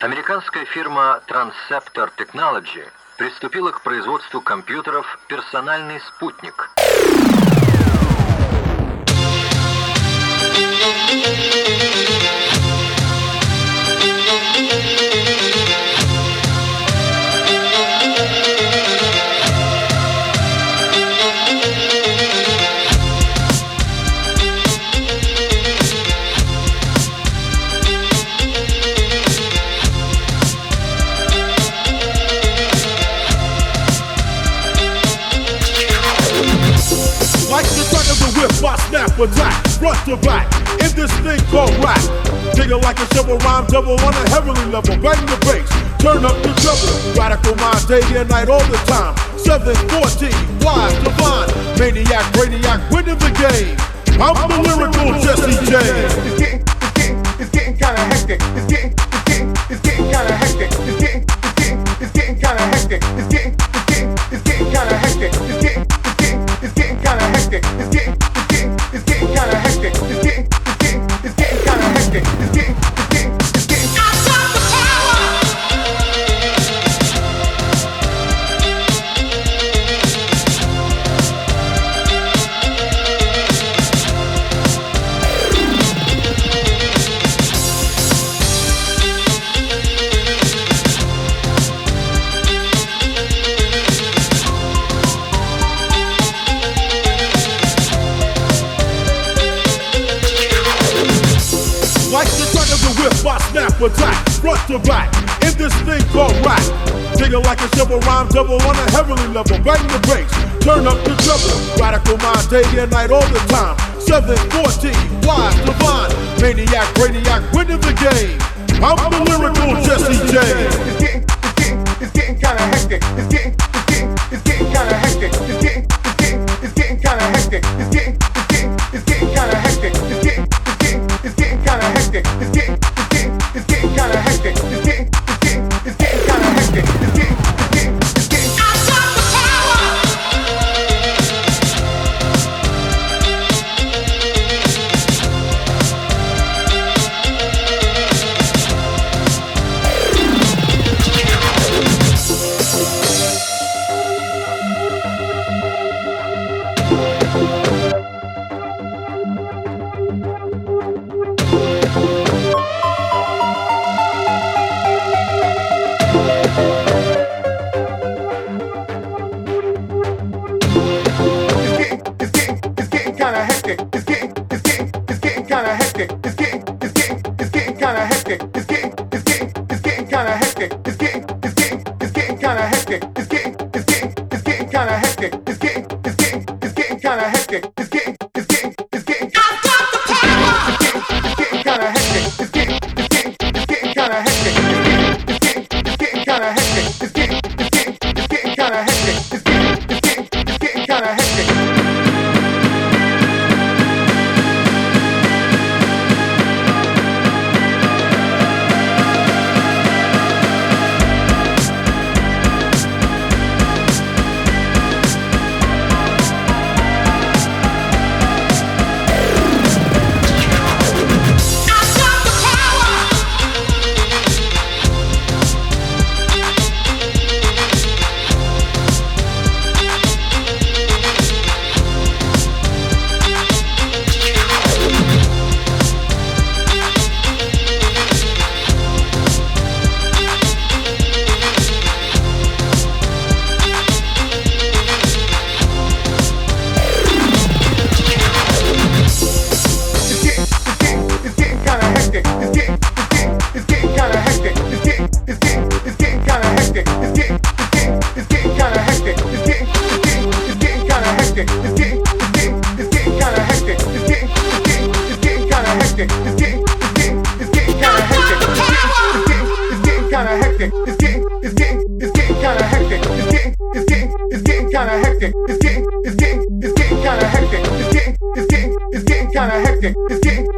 Американская фирма Transceptor Technology приступила к производству компьютеров «Персональный спутник». whip, I attack, front to back, in this thing called rap. It like a shovel rhyme double on a heavenly level, bang the bass, turn up the treble. Radical mind day and night all the time. 714, wise, divine, maniac, brainiac, winning the game. I'm the lyrical Jesse James. It's getting, it's getting, it's getting kinda hectic. It's getting, it's getting, it's getting kinda hectic. It's getting, it's getting, it's getting kinda hectic. It's snap attack, front to back, in this thing called rap. Dig it like a shovel rhyme double on a heavenly level. Bang the bass, turn up the treble. Radical mind day and night all the time. 714, wise, divine, maniac, brainiac, winning the game. I'm the lyrical Jesse James. It's getting, it's getting, it's getting kinda hectic. It's getting, it's getting, it's getting kinda hectic. It's getting, it's getting it's getting kinda hectic. It's getting, it's getting, it's getting kinda hectic. It's getting